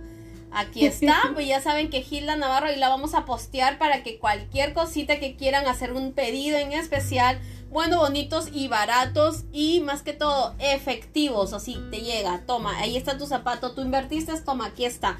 Aquí está. Pues ya saben que Gilda Navarro y la vamos a postear para que cualquier cosita que quieran hacer un pedido en especial. Bueno, bonitos y baratos y más que todo efectivos. Así te llega. Toma, ahí está tu zapato. Tú invertiste, toma, aquí está.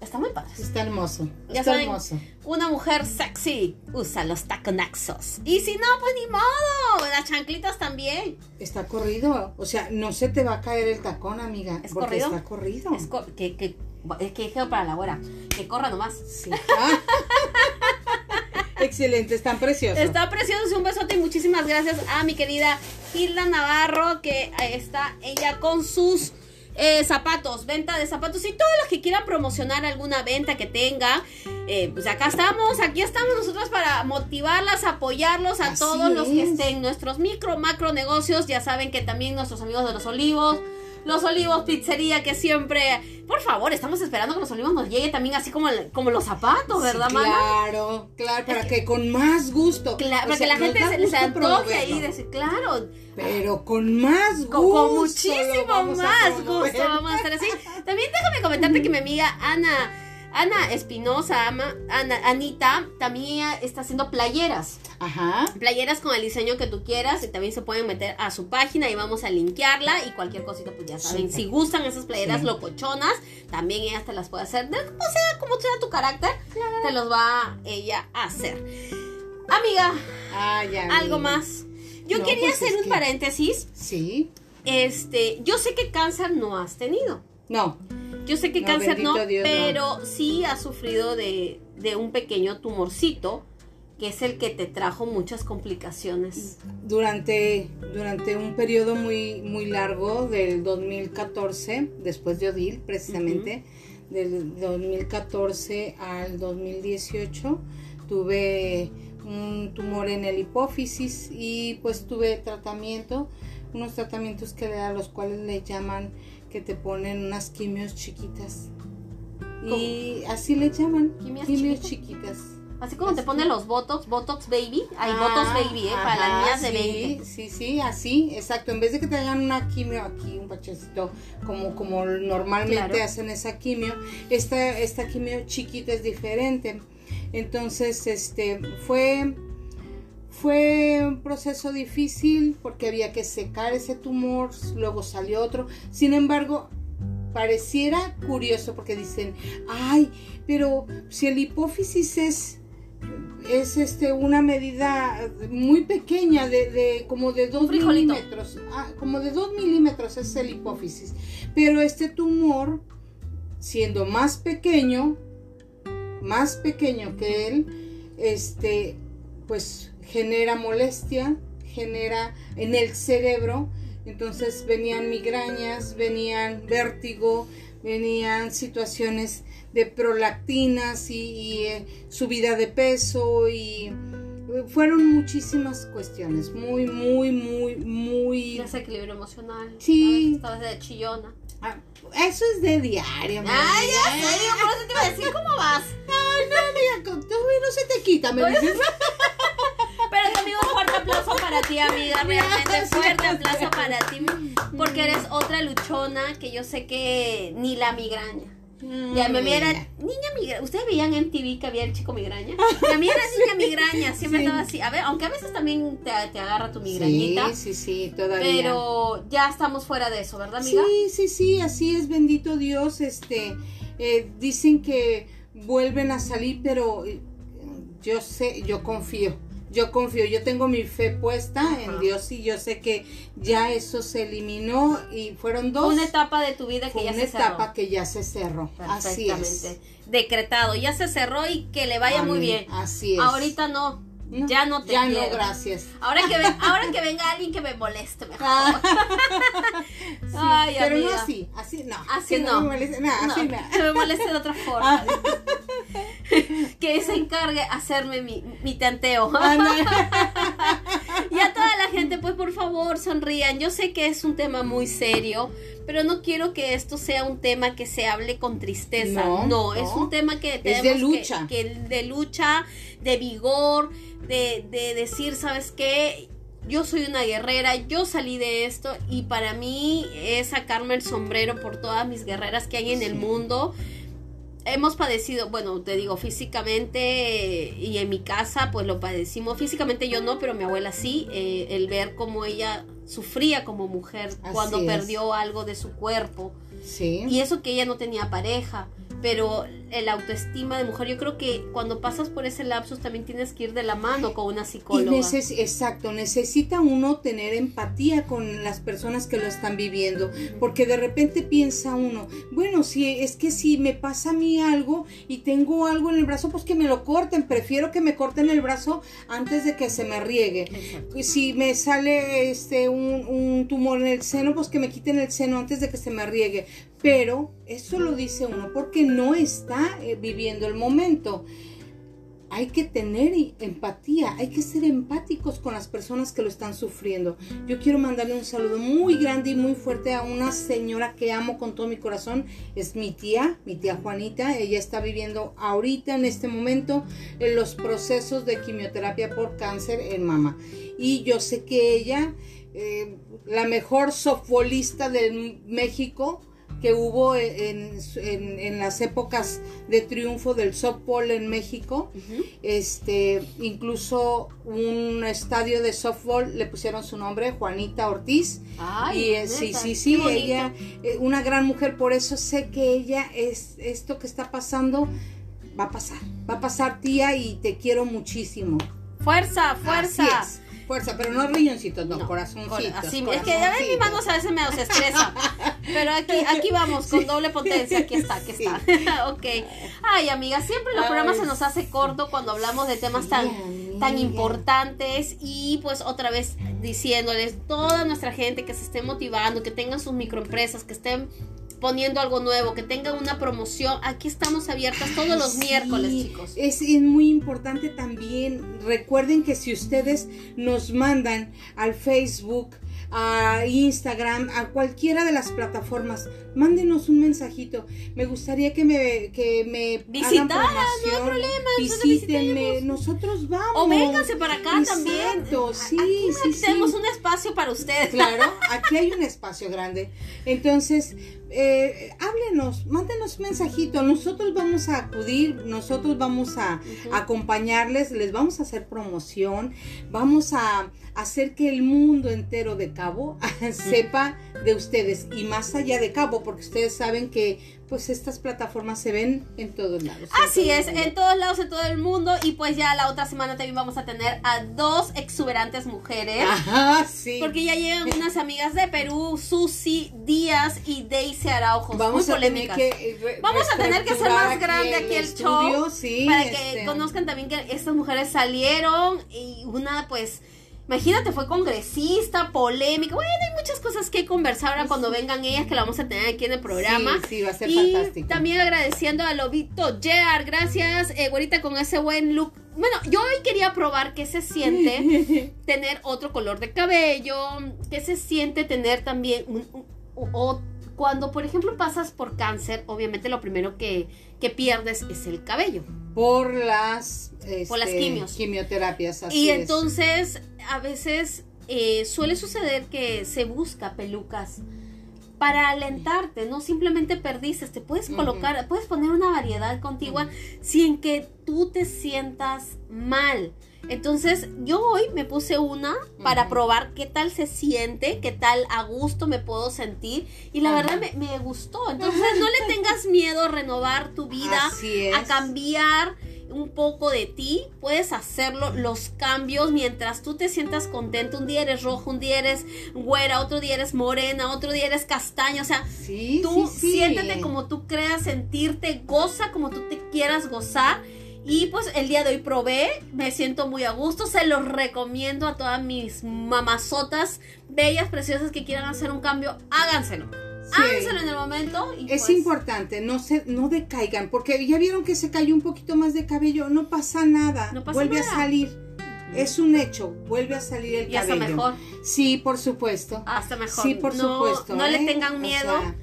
Está muy padre. Está hermoso. Ya está saben, hermoso. Una mujer sexy usa los taconaxos. Y si no, pues ni modo. Las chanclitas también. Está corrido. O sea, no se te va a caer el tacón, amiga. ¿Es porque corrido? está corrido. Es co- que, que, es que dije para la güera. Que corra nomás. Sí. Ah. Excelente, están preciosos. Está precioso, un besote y muchísimas gracias a mi querida Hilda Navarro, que está ella con sus eh, zapatos, venta de zapatos y todos los que quieran promocionar alguna venta que tenga. eh, pues acá estamos, aquí estamos nosotros para motivarlas, apoyarlos a Así todos los que es. estén nuestros micro, macro negocios. Ya saben que también nuestros amigos de los olivos. Los Olivos Pizzería que siempre, por favor, estamos esperando que los Olivos nos llegue también así como, el- como los zapatos, ¿verdad, Sí, mana? Claro, claro, para que con más gusto. Claro, para sea, que la gente se, antoje y decir, claro, Pero con más gusto. con, muchísimo más gusto vamos a estar así. También déjame comentarte que mi amiga Ana, Ana Espinosa, ama, Ana, Anita, también está haciendo playeras. Ajá. Playeras con el diseño que tú quieras y también se pueden meter a su página y vamos a linkearla y cualquier cosita pues ya saben. Si gustan esas playeras Sí. locochonas, también ella te las puede hacer. Como sea, como sea tu carácter, te los va ella a hacer. Amiga, algo más. Yo No, quería pues hacer un que- paréntesis. Sí. Este, yo sé que cáncer no has tenido. No. Yo sé que No, cáncer no, pero sí has sufrido de, de un pequeño tumorcito, que es el que te trajo muchas complicaciones. Durante, durante un periodo muy, muy largo del 2014, después de Odil, precisamente, del 2014 al 2018, tuve un tumor en el hipófisis y pues tuve tratamiento, unos tratamientos que a los cuales le llaman que te ponen unas quimios chiquitas. Y así le llaman, ¿Quimios quimios chiquitas? chiquitas. Así como te ponen los Botox, Botox Baby. Hay Ah, Botox Baby, ¿eh? Para las niñas de sí, 20. Sí, sí, así, exacto. En vez de que te hagan una quimio aquí, un pachecito, como, como normalmente Claro. hacen esa quimio, esta, esta quimio chiquita es diferente. Entonces, este, fue, fue un proceso difícil porque había que secar ese tumor, luego salió otro. Sin embargo, pareciera curioso porque dicen, ay, pero si el hipófisis es es este una medida muy pequeña de, de como de 2 frijolito. milímetros ah, como de 2 milímetros es el hipófisis pero este tumor siendo más pequeño más pequeño que él este pues genera molestia genera en el cerebro entonces venían migrañas venían vértigo venían situaciones de prolactinas y, y, eh, subida de peso y eh, fueron muchísimas cuestiones muy muy muy muy Desequilibrio emocional. Sí. Estabas de chillona. Ah, eso es de diario mi Ay, ya amiga. sé, digo, por eso te iba a decir cómo vas. Mira, con- todavía no se te quita me dices Pero también un fuerte aplauso para ti, amiga. Realmente fuerte aplauso para ti. Porque eres otra luchona que yo sé que ni la migraña. Ya, mi era niña migraña. ¿Ustedes veían en TV que había el chico migraña? Mi amiga era niña migraña. Siempre Sí. estaba así. A ver, aunque a veces también te, te agarra tu sí migrañita. sí sí todavía Pero ya estamos fuera de eso, ¿verdad, amiga? Sí, sí, sí, así es, bendito Dios. Este, eh, dicen que vuelven a salir, pero eh, yo sé, yo confío. Yo confío, yo tengo mi fe puesta Ajá. en Dios y yo sé que ya eso se eliminó y fueron dos. Una etapa de tu vida que ya una se cerró. etapa que ya se cerró. Así es. Decretado, ya se cerró y que le vaya muy bien. Así es. Ahorita no, No, ya no te Ya quiero. no, gracias. Ahora que, ven- ahora que venga alguien que me moleste mejor. Ah, sí, Ay, pero no así, así no. Así que no. me moleste, no, No, así no. que me moleste de otra forma. Ah. que se encargue hacerme mi, mi tanteo. Y a toda la gente, pues por favor, sonrían. Yo sé que es un tema muy serio, pero no quiero que esto sea un tema que se hable con tristeza. No, No, es un tema que de tenemos que- lucha. Que, de lucha, de vigor, de, de decir, ¿sabes qué? Yo soy una guerrera, yo salí de esto y para mí es sacarme el sombrero por todas mis guerreras que hay en el mundo hemos padecido, bueno, te digo, físicamente eh, y en mi casa, pues lo padecimos. Físicamente yo no, pero mi abuela sí, eh, el ver cómo ella sufría como mujer Así cuando es. perdió algo de su cuerpo. Sí. Y eso que ella no tenía pareja, pero el autoestima de mujer, yo creo que cuando pasas por ese lapsus también tienes que ir de la mano con una Y psicóloga. neces- exacto, necesita uno tener empatía con las personas que lo están viviendo, porque de repente piensa uno, bueno, si es que si me pasa a mí algo y tengo algo en el brazo, pues que me lo corten, prefiero que me corten el brazo antes de que se me riegue. Exacto. Si me sale este un, un tumor en el seno, pues que me quiten el seno antes de que se me riegue. Pero eso lo dice uno porque no está eh, viviendo el momento. Hay que tener empatía, hay que ser empáticos con las personas que lo están sufriendo. Yo quiero mandarle un saludo muy grande y muy fuerte a una señora que amo con todo mi corazón. Es mi tía, mi tía Juanita. Ella está viviendo ahorita, en este momento, en los procesos de quimioterapia por cáncer en mama. Y yo sé que ella, eh, la mejor softbolista de México, que hubo en, en- en las épocas de triunfo del softball en México. Este, incluso un estadio de softball le pusieron su nombre, Juanita Ortiz. Ay, y eh, sí, sí, sí, ella, eh, una gran mujer, por eso sé que ella es esto que está pasando, va a pasar, va a pasar tía y te quiero muchísimo. Fuerza, fuerza. Así es, fuerza, pero no riñoncitos, no, No, corazoncitos. Cor- así, es que ya ven mis manos a veces me los estresa. Pero aquí, aquí vamos, con doble potencia. Aquí está, aquí Sí. está. ok. Ay, amiga, siempre los Ay, programas se nos hace corto cuando hablamos de temas tan, amiga. tan importantes. Y pues otra vez diciéndoles, toda nuestra gente que se esté motivando, que tengan sus microempresas, que estén poniendo algo nuevo, que tengan una promoción. Aquí estamos abiertas todos los Sí, miércoles, chicos. Es, es muy importante también. Recuerden que si ustedes nos mandan al Facebook, a Instagram, a cualquiera de las plataformas, mándenos un mensajito. Me gustaría que me, que me Visitaran, no hay problema, Visítenme, nosotros vamos. O vénganse para acá también. Sí, Aquí sí, sí. tenemos un espacio para ustedes. Claro, aquí hay un espacio grande. Entonces, eh, háblenos, mándenos un mensajito. Nosotros vamos a acudir, nosotros vamos a acompañarles, les vamos a hacer promoción, vamos a hacer que el mundo entero de Cabo sepa de ustedes y más allá de Cabo, porque ustedes saben que pues estas plataformas se ven en todos lados. Así todo es, en todos lados, en todo el mundo. Y pues ya la otra semana también vamos a tener a dos exuberantes mujeres. Ajá, sí. Porque ya llegan unas amigas de Perú, Susi Díaz y Daisy Araujo. Vamos muy a tener polémicas. que eh, Vamos a tener que hacer más grande aquí el estudio, show, sí, para que este, conozcan también que estas mujeres salieron y una pues imagínate fue congresista polémica bueno hay muchas cosas que conversar ahora cuando vengan ellas que la vamos a tener aquí en el programa. Sí, sí, va a ser y fantástico. también agradeciendo a Lobito Jar gracias eh, güerita con ese buen look. Bueno yo hoy quería probar qué se siente tener otro color de cabello, que se siente tener también un, un- cuando por ejemplo pasas por cáncer, obviamente lo primero que, que pierdes es el cabello. por las Por las este, quimios. quimioterapias así y es. entonces a veces eh, suele suceder que se busca pelucas para alentarte, no simplemente perdiste, te puedes colocar, puedes poner una variedad contigua sin que tú te sientas mal. Entonces yo hoy me puse una para probar qué tal se siente, qué tal a gusto me puedo sentir y la verdad me, me gustó. Entonces no le tengas miedo a renovar tu vida, a cambiar. un poco de ti, puedes hacerlo, los cambios mientras tú te sientas contento. Un día eres rojo, un día eres güera, otro día eres morena, otro día eres castaña. O sea, Sí, tú sí, sí. siéntete como tú creas sentirte, goza como tú te quieras gozar. Y pues el día de hoy probé, me siento muy a gusto, se los recomiendo a todas mis mamazotas bellas, preciosas que quieran hacer un cambio, háganselo. Sí. Háganselo en el momento. Y Es pues, importante, no se, no decaigan, porque ya vieron que se cayó un poquito más de cabello, no pasa nada, No pasa vuelve nada. a salir, es un hecho, vuelve a salir el Y hasta cabello. mejor, Sí, por supuesto. hasta mejor. Sí, por No- supuesto. No le ¿eh? tengan O miedo. sea,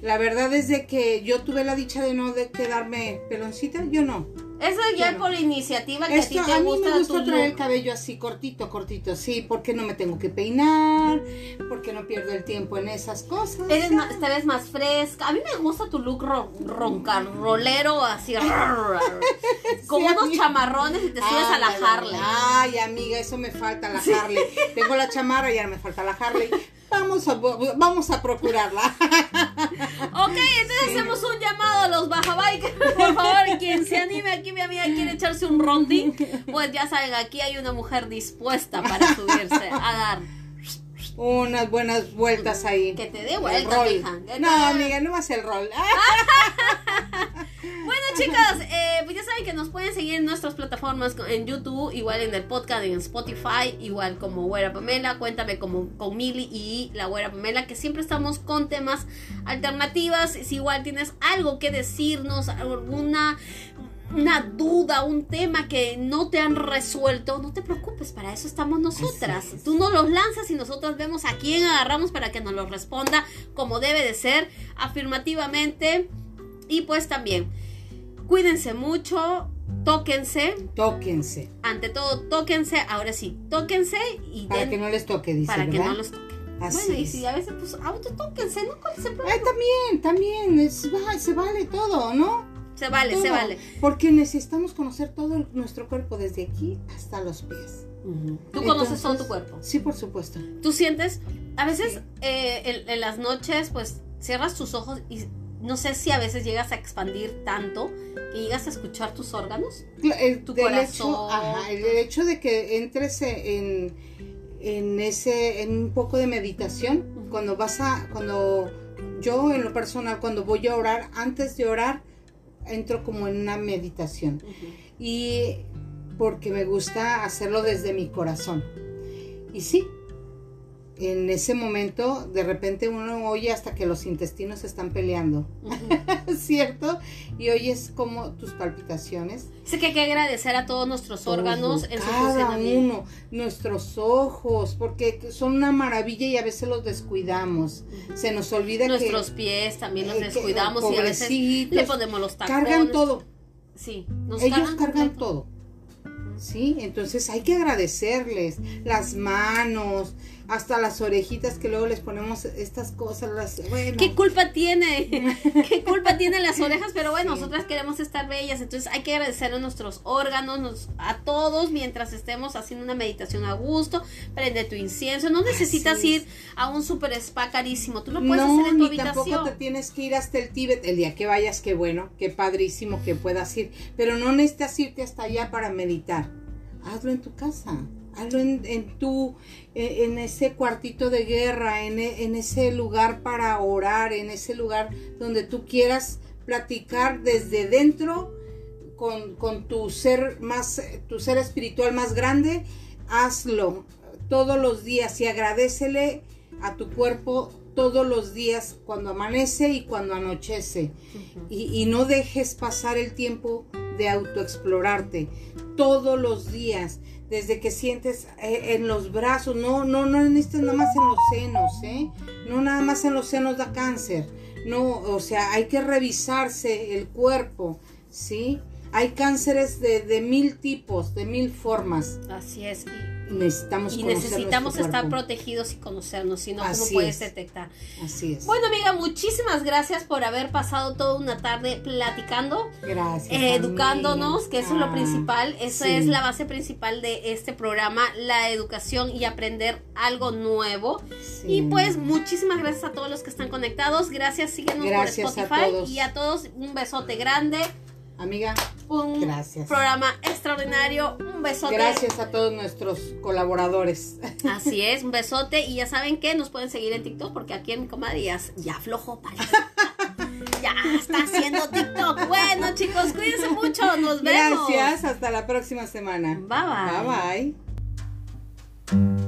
la verdad es de que yo tuve la dicha de no de quedarme peloncita, yo no. Eso ya Claro. por iniciativa que Esto, a ti te a mí gusta, me gusta traer el cabello así cortito, cortito, sí, porque no me tengo que peinar, porque no pierdo el tiempo en esas cosas. Eres más, te ves más fresca. A mí me gusta tu look ro roncarolero, así. Con Sí, unos amiga. chamarrones y te subes a la. Harley. Ay, amiga, eso me falta la Harley. Tengo la chamarra y ahora me falta la Harley. Vamos a, vamos a procurarla. Ok, entonces hacemos un llamado a los bajabikers. Por favor, quien se anime aquí, mi amiga quiere echarse un rondín, pues ya saben, aquí hay una mujer dispuesta para subirse a dar. Unas buenas vueltas ahí. Que te dé El vueltas, rol. mija. No, amiga, no más el rol. Bueno, chicas, eh, pues ya saben que nos pueden seguir en nuestras plataformas en YouTube, igual en el podcast, en Spotify, igual como Güera Pamela, cuéntame como con Mili y la Güera Pamela, que siempre estamos con temas alternativas. Si igual tienes algo que decirnos, alguna una duda, un tema que no te han resuelto, no te preocupes, para eso estamos nosotras. Tú nos los lanzas y nosotras vemos a quién agarramos para que nos los responda como debe de ser, afirmativamente. Y pues también, cuídense mucho, tóquense, Tóquense. ante todo tóquense, ahora sí, tóquense y Para den- que no les toque, dice. para que no los toquen. Así bueno, y si a veces pues autotóquense, ¿no? Ay, también, también. es- se vale todo, ¿no? Se vale, se vale. Porque necesitamos conocer todo el- nuestro cuerpo, desde aquí hasta los pies. Tú conoces todo tu cuerpo. Sí, por supuesto. Tú sientes, a veces Sí. eh, en, en las noches, pues cierras tus ojos y no sé si a veces llegas a expandir tanto que llegas a escuchar tus órganos. El, Tu corazón, hecho, ajá, el hecho de que entres en, en ese, en un poco de meditación, cuando vas a, cuando yo en lo personal, cuando voy a orar, antes de orar, entro como en una meditación. Y porque me gusta hacerlo desde mi corazón. Y sí, en ese momento de repente uno oye hasta que los intestinos están peleando. ¿cierto? Y oyes como tus palpitaciones. Sé que hay que agradecer a todos nuestros órganos en su funcionamiento. uno, nuestros ojos, porque son una maravilla y a veces los descuidamos. Se nos olvida Nuestros que pies también los eh, que, descuidamos y a veces le ponemos los tacones. cargan todo. Sí, nos Ellos cargan, todo. Sí, entonces hay que agradecerles las manos, hasta las orejitas que luego les ponemos estas cosas, las bueno, ¿Qué culpa tiene? ¿Qué culpa tienen las orejas? Pero bueno, Sí. nosotras queremos estar bellas, entonces hay que agradecer a nuestros órganos, nos- a todos mientras estemos haciendo una meditación a gusto. Prende tu incienso, no necesitas ir a un super spa carísimo, tú lo puedes no, hacer en tu ni tampoco te habitación. tienes que ir hasta el Tíbet. El día que vayas, qué bueno, qué padrísimo que puedas ir. Pero no necesitas irte hasta allá para meditar. Hazlo en tu casa. Hazlo en, en tu, en, en ese cuartito de guerra, en, e- en ese lugar para orar, en ese lugar donde tú quieras platicar desde dentro con, con tu ser más, tu ser espiritual más grande. Hazlo todos los días y agradecele a tu cuerpo todos los días cuando amanece y cuando anochece. Y, y no dejes pasar el tiempo de autoexplorarte todos los días, desde que sientes eh, en los brazos, no, no, no necesitas nada más en los senos, ¿eh? No nada más en los senos da cáncer, no, o sea, hay que revisarse el cuerpo, ¿sí? Hay cánceres de, de mil tipos, de mil formas. Así es. Y necesitamos Y, necesitamos estar cuerpo. protegidos y conocernos, si no, ¿cómo puedes es. detectar? Así es. Bueno, amiga, muchísimas gracias por haber pasado toda una tarde platicando. Gracias. eh, educándonos, que eso es lo principal, esa sí. es la base principal de este programa, la educación y aprender algo nuevo. Sí. Y pues muchísimas gracias a todos los que están conectados, gracias, síguenos Gracias por a Spotify todos. y a todos un besote grande. Amiga, un Gracias. programa extraordinario. Un besote. Gracias a todos nuestros colaboradores. Así es, un besote. Y ya saben que nos pueden seguir en TikTok porque aquí en mi comadre ya, ya aflojó para Ya está haciendo TikTok. Bueno, chicos, cuídense mucho. Nos vemos. Gracias, hasta la próxima semana. Bye bye. Bye bye.